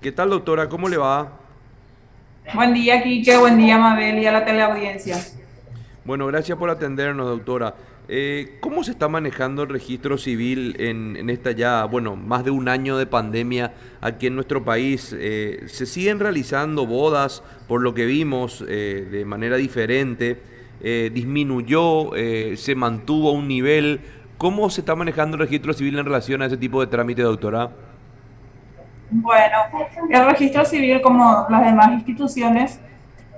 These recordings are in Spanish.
¿Qué tal, doctora? ¿Cómo le va? Buen día, Quique. Buen día, Mabel, y a la teleaudiencia. Bueno, gracias por atendernos, doctora. Eh, ¿Cómo se está manejando el registro civil en, esta ya, bueno, más de un año de pandemia aquí en nuestro país? Eh, ¿Se siguen realizando bodas, por lo que vimos, eh, de manera diferente? ¿Disminuyó? ¿Se mantuvo a un nivel? ¿Cómo se está manejando el registro civil en relación a ese tipo de trámite, doctora? Bueno, el registro civil, como las demás instituciones,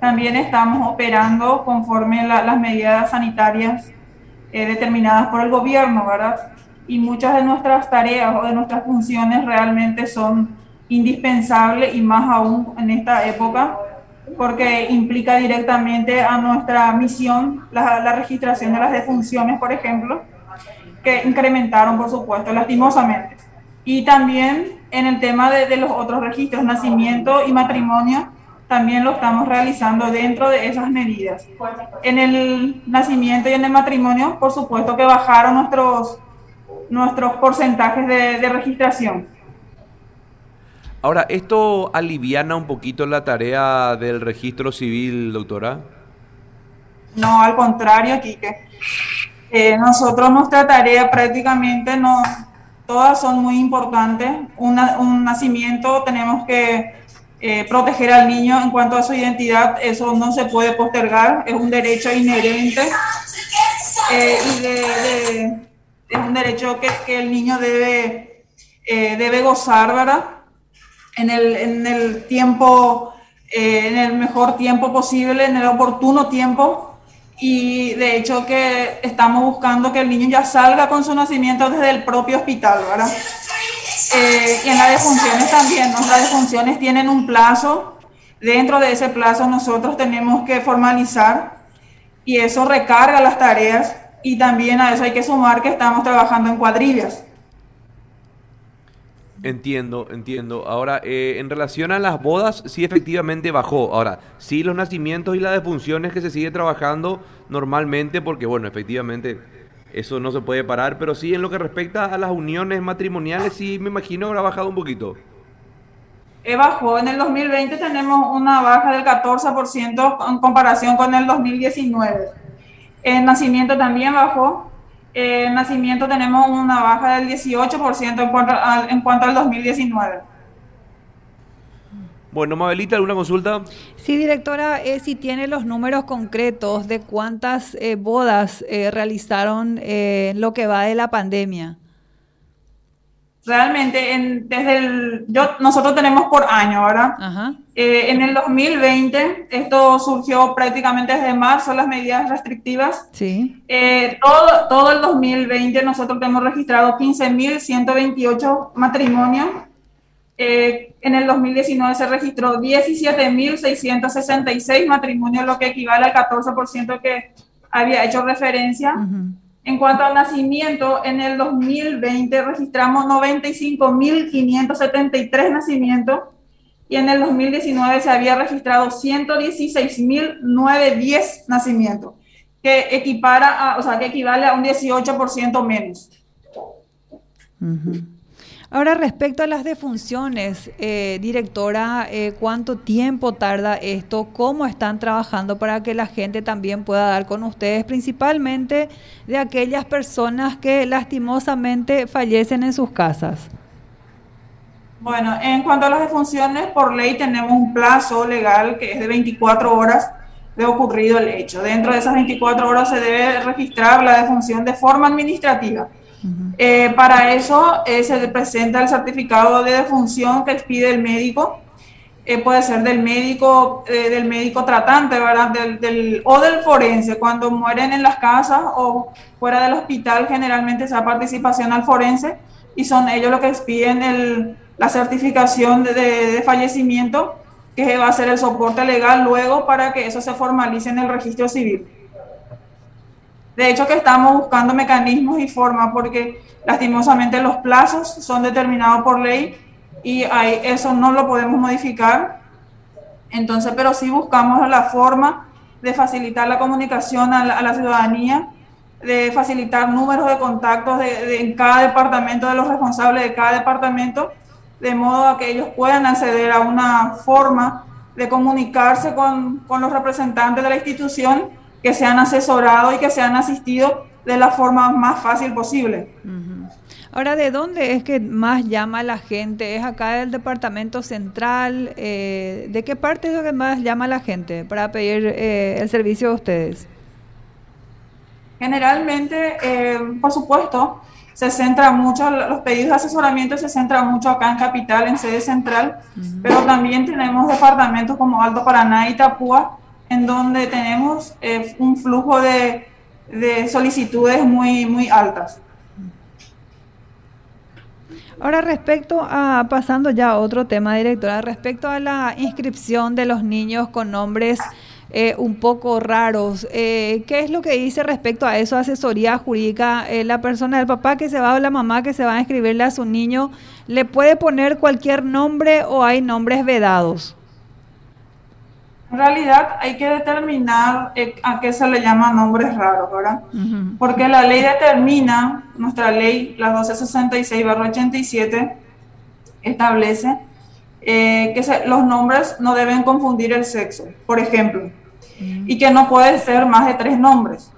también estamos operando conforme las medidas sanitarias eh, determinadas por el gobierno, ¿verdad? Y muchas de nuestras tareas o de nuestras funciones realmente son indispensables y más aún en esta época, porque implica directamente a nuestra misión la, la registración de las defunciones, por ejemplo, que incrementaron, por supuesto, lastimosamente. Y también en el tema de, los otros registros, nacimiento y matrimonio, también lo estamos realizando dentro de esas medidas. En el nacimiento y en el matrimonio, por supuesto que bajaron nuestros, nuestros porcentajes de, registración. Ahora, ¿esto aliviana un poquito la tarea del registro civil, doctora? No, al contrario, Quique. Eh, nosotros nuestra tarea prácticamente no, todas son muy importantes. un nacimiento tenemos que eh, proteger al niño en cuanto a su identidad, eso no se puede postergar, es un derecho inherente eh, es un derecho que, el niño debe, eh, debe gozar, ¿verdad? En el, en el tiempo, en el mejor tiempo posible, en el oportuno tiempo, y de hecho que estamos buscando que el niño ya salga con su nacimiento desde el propio hospital, ¿verdad? Eh, y en las defunciones también, ¿no? Las defunciones tienen un plazo, dentro de ese plazo nosotros tenemos que formalizar y eso recarga las tareas y también a eso hay que sumar que estamos trabajando en cuadrillas. Entiendo, entiendo. Ahora, eh, en relación a las bodas, sí efectivamente bajó. Ahora, sí los nacimientos y las defunciones que se sigue trabajando normalmente, porque bueno, efectivamente eso no se puede parar, pero sí en lo que respecta a las uniones matrimoniales, sí me imagino habrá bajado un poquito. Eh, bajó, en el 2020 tenemos una baja del 14% en comparación con el 2019. El nacimiento también bajó, en nacimiento tenemos una baja del 18% en cuanto, al, en cuanto al 2019. Bueno, Mabelita, ¿alguna consulta? Sí, directora, eh, si tiene los números concretos de cuántas eh, bodas eh, realizaron lo que va de la pandemia. Realmente, en, desde el, yo, nosotros tenemos por año, ¿verdad? Eh, en el 2020, esto surgió prácticamente desde marzo, las medidas restrictivas. Sí. Eh, todo, todo el 2020 nosotros hemos registrado 15.128 matrimonios. Eh, en el 2019 se registró 17.666 matrimonios, lo que equivale al 14% que había hecho referencia. En cuanto al nacimiento, en el 2020 registramos 95.573 nacimientos y en el 2019 se había registrado 116.910 nacimientos, que equipara o sea, que equivale a un 18% menos. Ahora, respecto a las defunciones, eh, directora, eh, ¿cuánto tiempo tarda esto? ¿Cómo están trabajando para que la gente también pueda dar con ustedes, principalmente de aquellas personas que lastimosamente fallecen en sus casas? Bueno, en cuanto a las defunciones, por ley tenemos un plazo legal que es de 24 horas de ocurrido el hecho. Dentro de esas 24 horas se debe registrar la defunción de forma administrativa eh, para eso eh, se presenta el certificado de defunción que expide el médico. Eh, puede ser del médico, del médico tratante, o del forense. Cuando mueren en las casas o fuera del hospital, generalmente se da participación al forense y son ellos los que expiden la certificación de, de fallecimiento, que va a ser el soporte legal luego para que eso se formalice en el registro civil. De hecho, que estamos buscando mecanismos y formas porque lastimosamente los plazos son determinados por ley y eso no lo podemos modificar. Entonces, pero sí buscamos la forma de facilitar la comunicación a la, ciudadanía, de facilitar números de contactos de, en cada departamento, de los responsables de cada departamento, de modo a que ellos puedan acceder a una forma de comunicarse con, con los representantes de la institución que sean asesorados y que sean asistidos de la forma más fácil posible. Ahora, ¿de dónde es que más llama la gente? ¿Es acá del departamento central? Eh, ¿De qué parte es lo que más llama la gente para pedir eh, el servicio de ustedes? Generalmente, eh, por supuesto, se centra mucho, los pedidos de asesoramiento se centran mucho acá en Capital, en sede central, pero también tenemos departamentos como Alto Paraná y Tapúa, en donde tenemos un flujo de, de solicitudes muy, muy altas. Ahora respecto a, pasando ya a otro tema, directora, respecto a la inscripción de los niños con nombres eh, un poco raros, eh, ¿qué es lo que dice respecto a eso, asesoría jurídica? Eh, la persona, el papá que se va o la mamá que se va a inscribirle a su niño, ¿le puede poner cualquier nombre o hay nombres vedados? En realidad hay que determinar eh, a qué se le llama nombres raros, ¿verdad? Porque la ley determina, nuestra ley, la 1266-87, establece eh, que los nombres no deben confundir el sexo, por ejemplo, y que no puede ser más de tres nombres.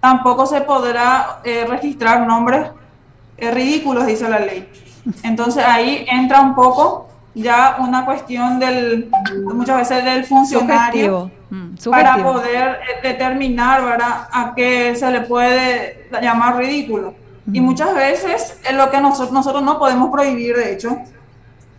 Tampoco se podrá eh, registrar nombres ridículos, dice la ley. Entonces ahí entra un poco ya una cuestión del, muchas veces del funcionario mm, para poder eh, determinar ¿verdad? a qué se le puede llamar ridículo. Y muchas veces es lo que nosotros, nosotros no podemos prohibir, de hecho,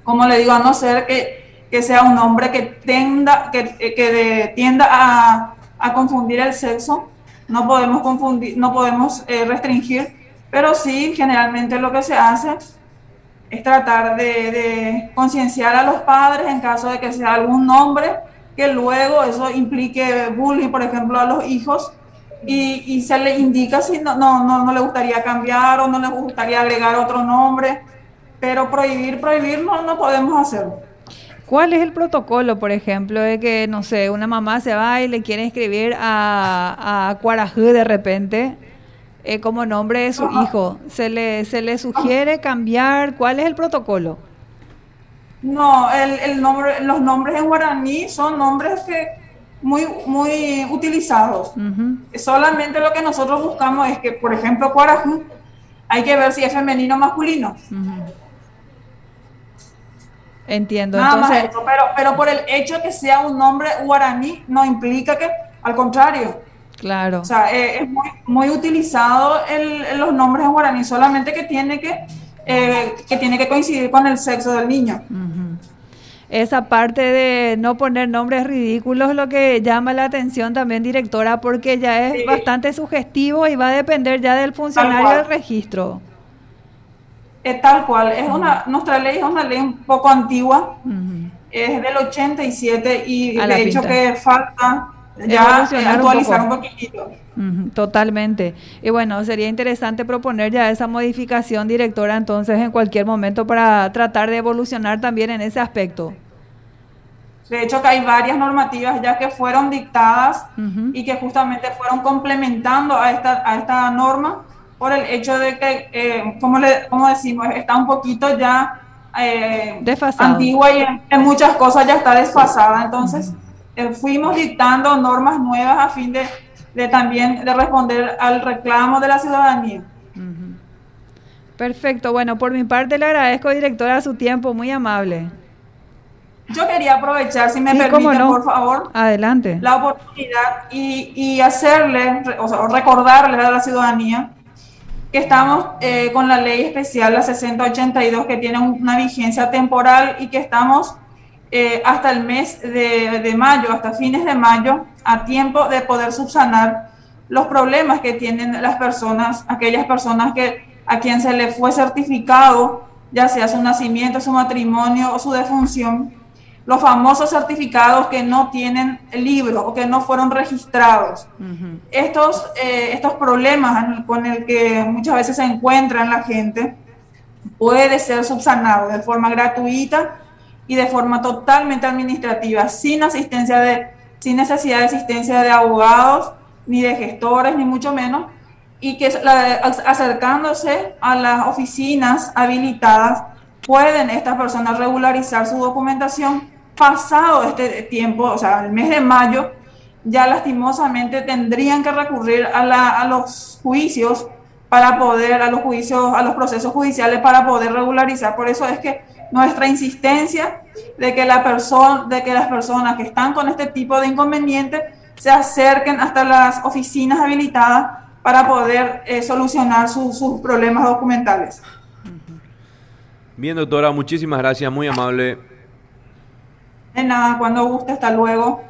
como le digo, a no ser que, que sea un hombre que, tenda, que, eh, que tienda a, a, confundir el sexo, no podemos confundir, no podemos eh, restringir, pero sí generalmente lo que se hace es tratar de, concienciar a los padres en caso de que sea algún nombre que luego eso implique bullying, por ejemplo, a los hijos, y, se le indica si no, no, no, no, le gustaría cambiar o no le gustaría agregar otro nombre, pero prohibir, prohibir no, no podemos hacerlo. ¿Cuál es el protocolo, por ejemplo, de que, no sé, una mamá se va y le quiere escribir a, a Cuarajú de repente? Eh, como nombre de su hijo. ¿Se le, ¿Se le sugiere cambiar? ¿Cuál es el protocolo? No, el, el nombre, los nombres en guaraní son nombres que muy, muy utilizados. Solamente lo que nosotros buscamos es que, por ejemplo, Cuarajú, hay que ver si es femenino o masculino. Entiendo. Entonces, pero, pero por el hecho de que sea un nombre guaraní, no implica que, al contrario, Claro. O sea, eh, es muy, utilizado los nombres en guaraní, solamente que tiene que, eh, que tiene que coincidir con el sexo del niño. Esa parte de no poner nombres ridículos lo que llama la atención también, directora, porque ya es bastante sugestivo y va a depender ya del funcionario del registro. Es tal cual, es una, nuestra ley es una ley un poco antigua, es del 87 y de hecho que falta ya actualizar un, poquitito. totalmente. Y bueno, sería interesante proponer ya esa modificación, directora, entonces en cualquier momento para tratar de evolucionar también en ese aspecto. De hecho, que hay varias normativas ya que fueron dictadas y que justamente fueron complementando a esta, a esta norma por el hecho de que, eh, como, le, como decimos, está un poquito ya eh, antigua y en, muchas cosas ya está desfasada. Entonces, fuimos dictando normas nuevas a fin de, de, también de responder al reclamo de la ciudadanía. Perfecto, bueno, por mi parte le agradezco, directora, su tiempo, muy amable. Yo quería aprovechar, si me permite, por favor, adelante, la oportunidad y, y hacerle, o sea, recordarle a la ciudadanía que estamos eh, con la ley especial, la 6082, que tiene una vigencia temporal y que estamos eh, hasta el mes de, mayo, hasta fines de mayo, a tiempo de poder subsanar los problemas que tienen las personas, aquellas personas que a quien se le fue certificado, ya sea su nacimiento, su matrimonio o su defunción, los famosos certificados que no tienen libro o que no fueron registrados. estos, eh, estos problemas con el que muchas veces se encuentra la gente puede ser subsanado de forma gratuita y de forma totalmente administrativa, sin asistencia de, sin necesidad de asistencia de abogados, ni de gestores, ni mucho menos, y que acercándose a las oficinas habilitadas pueden estas personas regularizar su documentación pasado este tiempo, o sea, el mes de mayo, ya lastimosamente tendrían que recurrir a, a los juicios para poder, a los juicios, a los procesos judiciales para poder regularizar. Por eso es que nuestra insistencia de que, la persona, de que las personas que están con este tipo de inconveniente se acerquen hasta las oficinas habilitadas para poder eh, solucionar sus problemas documentales. Bien, doctora, muchísimas gracias, muy amable. De nada, cuando guste, hasta luego.